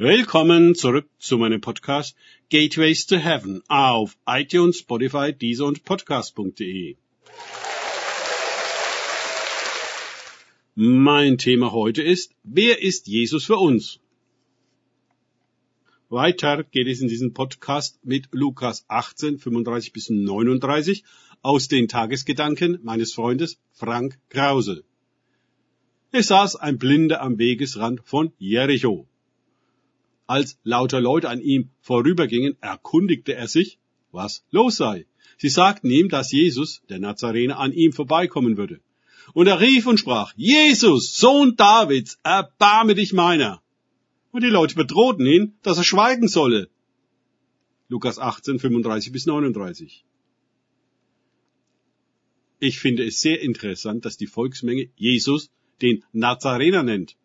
Willkommen zurück zu meinem Podcast Gateways to Heaven auf iTunes, Spotify, Deezer und Podcast.de. Mein Thema heute ist, wer ist Jesus für uns? Weiter geht es in diesem Podcast mit Lukas 18, 35 bis 39 aus den Tagesgedanken meines Freundes Frank Krause. Es saß ein Blinder am Wegesrand von Jericho. Als lauter Leute an ihm vorübergingen, erkundigte er sich, was los sei. Sie sagten ihm, dass Jesus, der Nazarener, an ihm vorbeikommen würde. Und er rief und sprach, Jesus, Sohn Davids, erbarme dich meiner. Und die Leute bedrohten ihn, dass er schweigen solle. Lukas 18, 35 bis 39. Ich finde es sehr interessant, dass die Volksmenge Jesus den Nazarener nennt.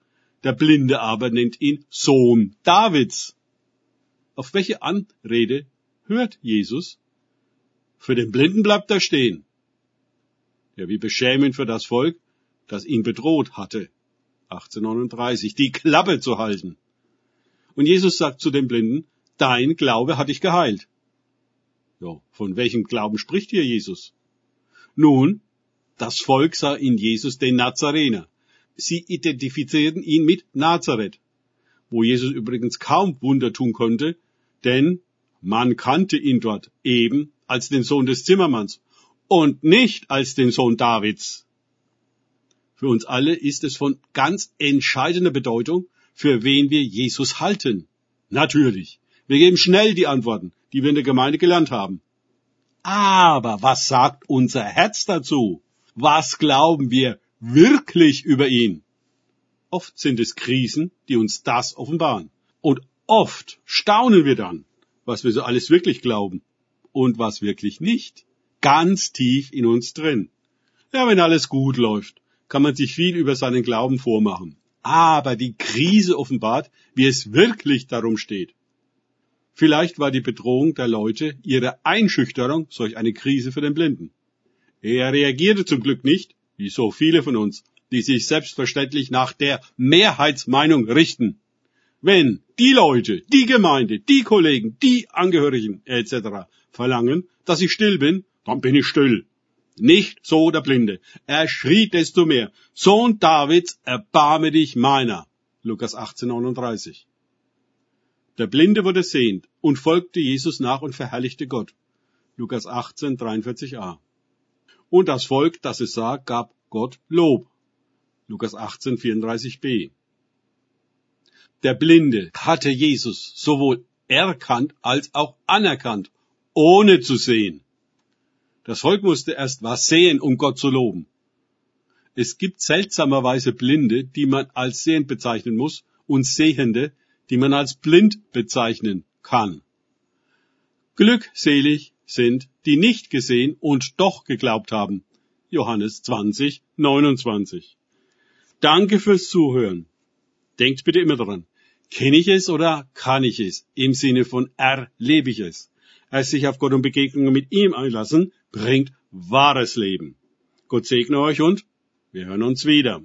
Der Blinde aber nennt ihn Sohn Davids. Auf welche Anrede hört Jesus? Für den Blinden bleibt er stehen. Ja, wie beschämend für das Volk, das ihn bedroht hatte. 1839, die Klappe zu halten. Und Jesus sagt zu dem Blinden, dein Glaube hat dich geheilt. Ja, von welchem Glauben spricht hier Jesus? Nun, das Volk sah in Jesus den Nazarener. Sie identifizierten ihn mit Nazareth, wo Jesus übrigens kaum Wunder tun konnte, denn man kannte ihn dort eben als den Sohn des Zimmermanns und nicht als den Sohn Davids. Für uns alle ist es von ganz entscheidender Bedeutung, für wen wir Jesus halten. Natürlich, wir geben schnell die Antworten, die wir in der Gemeinde gelernt haben. Aber was sagt unser Herz dazu? Was glauben wir wirklich über ihn? Oft sind es Krisen, die uns das offenbaren. Und oft staunen wir dann, was wir so alles wirklich glauben und was wirklich nicht. Ganz tief in uns drin. Ja, wenn alles gut läuft, kann man sich viel über seinen Glauben vormachen. Aber die Krise offenbart, wie es wirklich darum steht. Vielleicht war die Bedrohung der Leute ihre Einschüchterung solch eine Krise für den Blinden. Er reagierte zum Glück nicht, wie so viele von uns, die sich selbstverständlich nach der Mehrheitsmeinung richten. Wenn die Leute, die Gemeinde, die Kollegen, die Angehörigen etc. verlangen, dass ich still bin, dann bin ich still. Nicht so der Blinde. Er schrie desto mehr. Sohn Davids, erbarme dich meiner. Lukas 18, 39. Der Blinde wurde sehend und folgte Jesus nach und verherrlichte Gott. Lukas 18, 43a. Und das Volk, das es sah, gab Gott Lob. Lukas 18, 34b. Der Blinde hatte Jesus sowohl erkannt als auch anerkannt, ohne zu sehen. Das Volk musste erst was sehen, um Gott zu loben. Es gibt seltsamerweise Blinde, die man als sehend bezeichnen muss, und Sehende, die man als blind bezeichnen kann. Glückselig sind, die nicht gesehen und doch geglaubt haben. Johannes 20, 29. Danke fürs Zuhören. Denkt bitte immer daran. Kenne ich es oder kann ich es? Im Sinne von erlebe ich es. Es sich auf Gott und Begegnungen mit ihm einlassen, bringt wahres Leben. Gott segne euch und wir hören uns wieder.